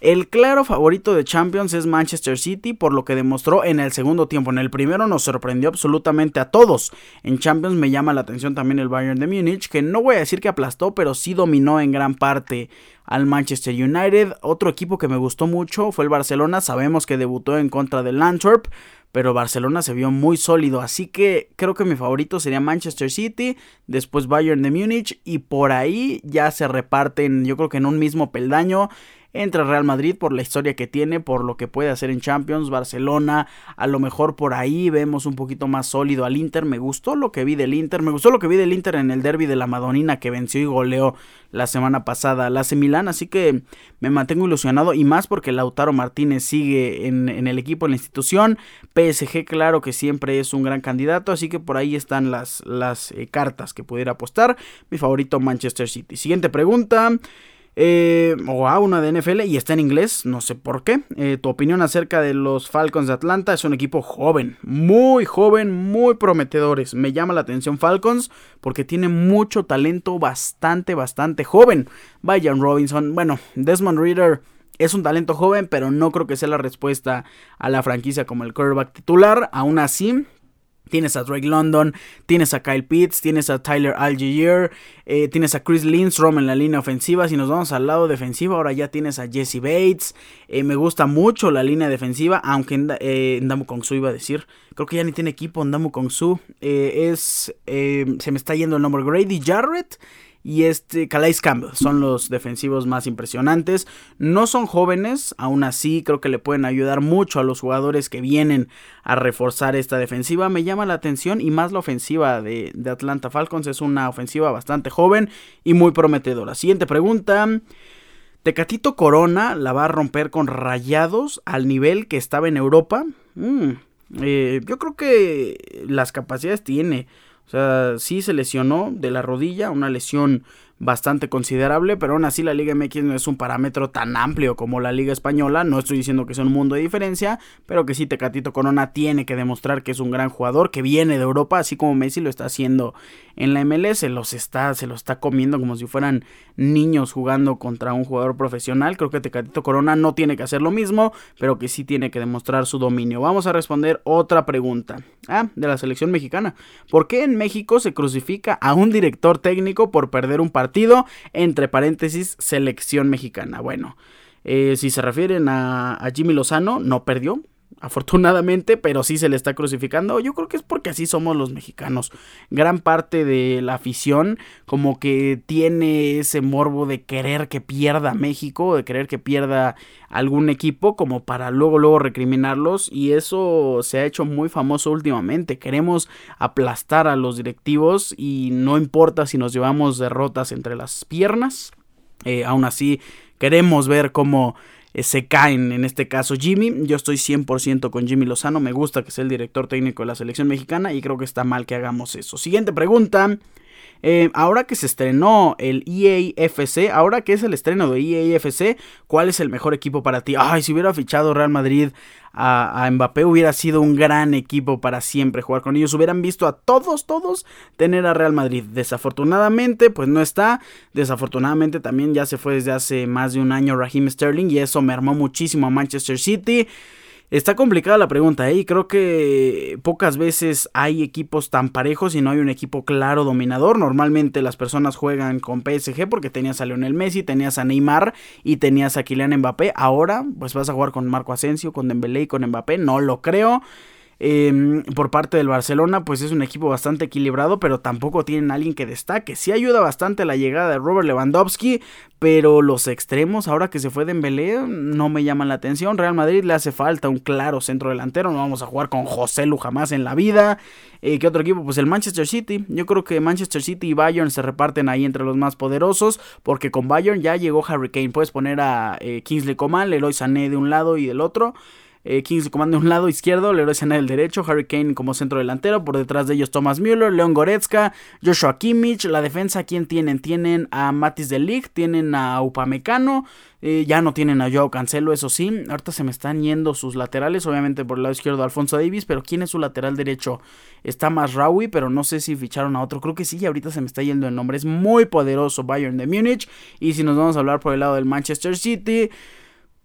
El claro favorito de Champions es Manchester City por lo que demostró en el segundo tiempo. En el primero nos sorprendió absolutamente a todos. En Champions me llama la atención también el Bayern de Múnich, que no voy a decir que aplastó, pero sí dominó en gran parte al Manchester United. Otro equipo que me gustó mucho fue el Barcelona. Sabemos que debutó en contra del Antwerp pero Barcelona se vio muy sólido, así que creo que mi favorito sería Manchester City, después Bayern de Múnich y por ahí ya se reparten, yo creo que en un mismo peldaño entre Real Madrid por la historia que tiene, por lo que puede hacer en Champions, Barcelona, a lo mejor por ahí vemos un poquito más sólido al Inter, me gustó lo que vi del Inter, me gustó lo que vi del Inter en el derby de la Madonina que venció y goleó la semana pasada al AC Milán, así que me mantengo ilusionado y más porque Lautaro Martínez sigue en, el equipo, en la institución, PSG claro que siempre es un gran candidato, así que por ahí están las, las eh, cartas que pudiera apostar, mi favorito Manchester City. Siguiente pregunta. Eh, o a una de NFL y está en inglés, no sé por qué. Eh, tu opinión acerca de los Falcons de Atlanta es un equipo joven, muy joven, muy prometedores. Me llama la atención Falcons porque tiene mucho talento bastante, bastante joven. Vayan Robinson, bueno, Desmond Reader Es un talento joven, pero no creo que sea la respuesta a la franquicia como el quarterback titular. Aún así, Tienes a Drake London, tienes a Kyle Pitts, tienes a Tyler Algier, eh, tienes a Chris Lindstrom en la línea ofensiva. Si nos vamos al lado defensivo, ahora ya tienes a Jesse Bates. Eh, me gusta mucho la línea defensiva, aunque eh, Kongsu iba a decir. Creo que ya ni tiene equipo Ndamu Kongsu. es, se me está yendo el nombre Grady Jarrett y este Calais Campbell son los defensivos más impresionantes. No son jóvenes, aún así creo que le pueden ayudar mucho a los jugadores que vienen a reforzar esta defensiva. Me llama la atención y más la ofensiva de, Atlanta Falcons es una ofensiva bastante joven y muy prometedora. Siguiente pregunta. Tecatito Corona la va a romper con rayados al nivel que estaba en Europa. Mm, eh, yo creo que las capacidades tiene. O sea, sí se lesionó de la rodilla, una lesión bastante considerable, pero aún así la Liga MX no es un parámetro tan amplio como la Liga Española. No estoy diciendo que sea un mundo de diferencia, pero que sí Tecatito Corona tiene que demostrar que es un gran jugador, que viene de Europa, así como Messi lo está haciendo en la MLS, los está, se lo está comiendo como si fueran niños jugando contra un jugador profesional. Creo que Tecatito Corona no tiene que hacer lo mismo, pero que sí tiene que demostrar su dominio. Vamos a responder otra pregunta. Ah, de la selección mexicana. ¿Por qué en México se crucifica a un director técnico por perder un partido? Partido, entre paréntesis, selección mexicana. Bueno, eh, si se refieren a, a Jimmy Lozano, no perdió, afortunadamente, pero sí se le está crucificando. Yo creo que es porque así somos los mexicanos. Gran parte de la afición como que tiene ese morbo de querer que pierda México, de querer que pierda algún equipo como para luego luego recriminarlos y eso se ha hecho muy famoso últimamente. Queremos aplastar a los directivos y no importa si nos llevamos derrotas entre las piernas. Eh, aún así queremos ver cómo eh, se caen, en este caso Jimmy. Yo estoy 100% con Jimmy Lozano, me gusta que sea el director técnico de la selección mexicana y creo que está mal que hagamos eso. Siguiente pregunta. Eh, ahora que se estrenó el EAFC, ahora que es el estreno de EAFC, ¿cuál es el mejor equipo para ti? Ay, si hubiera fichado Real Madrid a, Mbappé, hubiera sido un gran equipo para siempre jugar con ellos. Hubieran visto a todos, todos tener a Real Madrid. Desafortunadamente, pues no está. Desafortunadamente también ya se fue desde hace más de un año Raheem Sterling y eso mermó muchísimo a Manchester City. Está complicada la pregunta, ¿eh? Y creo que pocas veces hay equipos tan parejos y no hay un equipo claro dominador. Normalmente las personas juegan con PSG porque tenías a Lionel Messi, tenías a Neymar y tenías a Kylian Mbappé. Ahora, pues vas a jugar con Marco Asensio, con Dembélé y con Mbappé. No lo creo. Em, por parte del Barcelona, pues es un equipo bastante equilibrado, pero tampoco tienen a alguien que destaque. Sí ayuda bastante la llegada de Robert Lewandowski, pero los extremos, ahora que se fue Dembélé, no me llaman la atención. Real Madrid le hace falta un claro centro delantero, no vamos a jugar con José Lu jamás en la vida. Eh, ¿Qué otro equipo? Pues el Manchester City. Yo creo que Manchester City y Bayern se reparten ahí entre los más poderosos, porque con Bayern ya llegó Harry Kane. Puedes poner a eh, Kingsley Coman, Leroy Sané de un lado y del otro. Eh, Kings comanda un lado izquierdo, Leroy Sané del derecho, Harry Kane como centro delantero, por detrás de ellos Thomas Müller, Leon Goretzka, Joshua Kimmich, la defensa, ¿quién tienen? Tienen a Matis de Ligt, tienen a Upamecano, eh, ya no tienen a Joao Cancelo, eso sí, ahorita se me están yendo sus laterales, obviamente por el lado izquierdo Alfonso Davis, pero ¿quién es su lateral derecho? Está más Raui, pero no sé si ficharon a otro, creo que sí, ahorita se me está yendo el nombre, es muy poderoso Bayern de Múnich, y si nos vamos a hablar por el lado del Manchester City,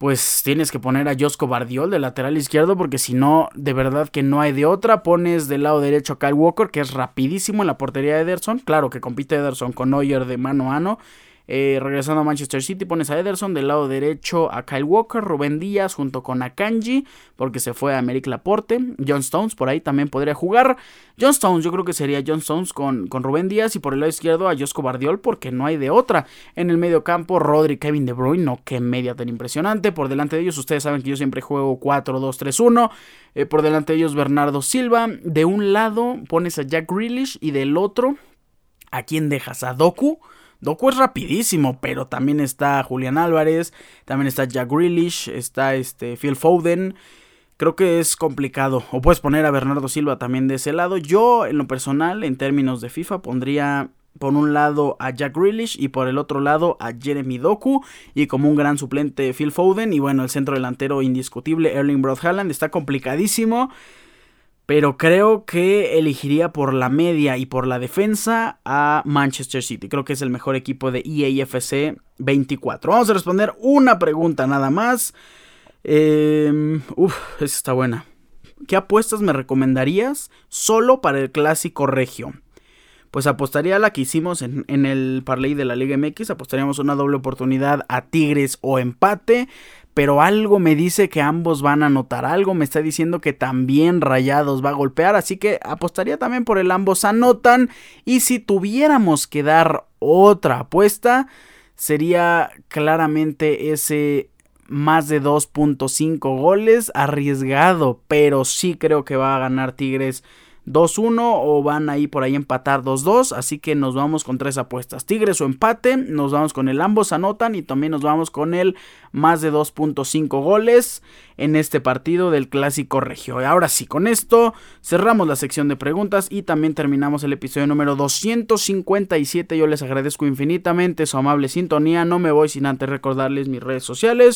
pues tienes que poner a Josco Bardiol de lateral izquierdo porque si no, de verdad que no hay de otra. Pones del lado derecho a Kyle Walker, que es rapidísimo en la portería de Ederson. Claro que compite Ederson con Neuer de mano a mano. Eh, regresando a Manchester City, pones a Ederson del lado derecho a Kyle Walker, Rubén Díaz junto con Akanji, porque se fue a América Laporte. John Stones por ahí también podría jugar. John Stones, yo creo que sería John Stones con, con Rubén Díaz y por el lado izquierdo a Josco Bardiol, porque no hay de otra. En el medio campo, Rodri, Kevin De Bruyne, no qué media tan impresionante. Por delante de ellos, ustedes saben que yo siempre juego 4-2-3-1. Eh, por delante de ellos, Bernardo Silva. De un lado pones a Jack Grealish y del otro, ¿a quién dejas? A Doku. Doku es rapidísimo, pero también está Julián Álvarez, también está Jack Grealish, está este Phil Foden. Creo que es complicado. O puedes poner a Bernardo Silva también de ese lado. Yo, en lo personal, en términos de FIFA, pondría por un lado a Jack Grealish y por el otro lado a Jeremy Doku y como un gran suplente Phil Foden y bueno el centro delantero indiscutible Erling Broad Haaland está complicadísimo pero creo que elegiría por la media y por la defensa a Manchester City. Creo que es el mejor equipo de EAFC 24. Vamos a responder una pregunta nada más. Eh, uf, esa está buena. ¿Qué apuestas me recomendarías solo para el clásico regio? Pues apostaría a la que hicimos en, en el parlay de la Liga MX. Apostaríamos una doble oportunidad a Tigres o empate pero algo me dice que ambos van a anotar, algo me está diciendo que también Rayados va a golpear, así que apostaría también por el ambos anotan y si tuviéramos que dar otra apuesta sería claramente ese más de 2.5 goles arriesgado, pero sí creo que va a ganar Tigres 2-1 o van ahí por ahí empatar 2-2. Así que nos vamos con tres apuestas. Tigres o empate. Nos vamos con el ambos anotan y también nos vamos con el más de 2.5 goles en este partido del clásico regio. Ahora sí, con esto cerramos la sección de preguntas y también terminamos el episodio número 257. Yo les agradezco infinitamente su amable sintonía. No me voy sin antes recordarles mis redes sociales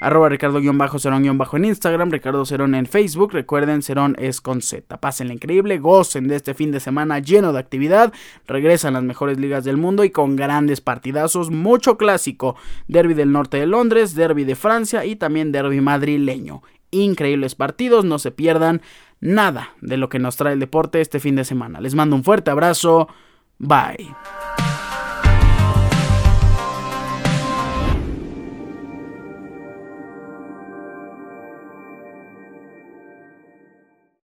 arroba Ricardo-Cerón- en Instagram, Ricardo Cerón en Facebook. Recuerden, Cerón es con Z. Pásenla increíble, gocen de este fin de semana lleno de actividad. Regresan las mejores ligas del mundo y con grandes partidazos, mucho clásico. Derby del norte de Londres, Derby de Francia y también Derby madrileño. Increíbles partidos, no se pierdan nada de lo que nos trae el deporte este fin de semana. Les mando un fuerte abrazo. Bye.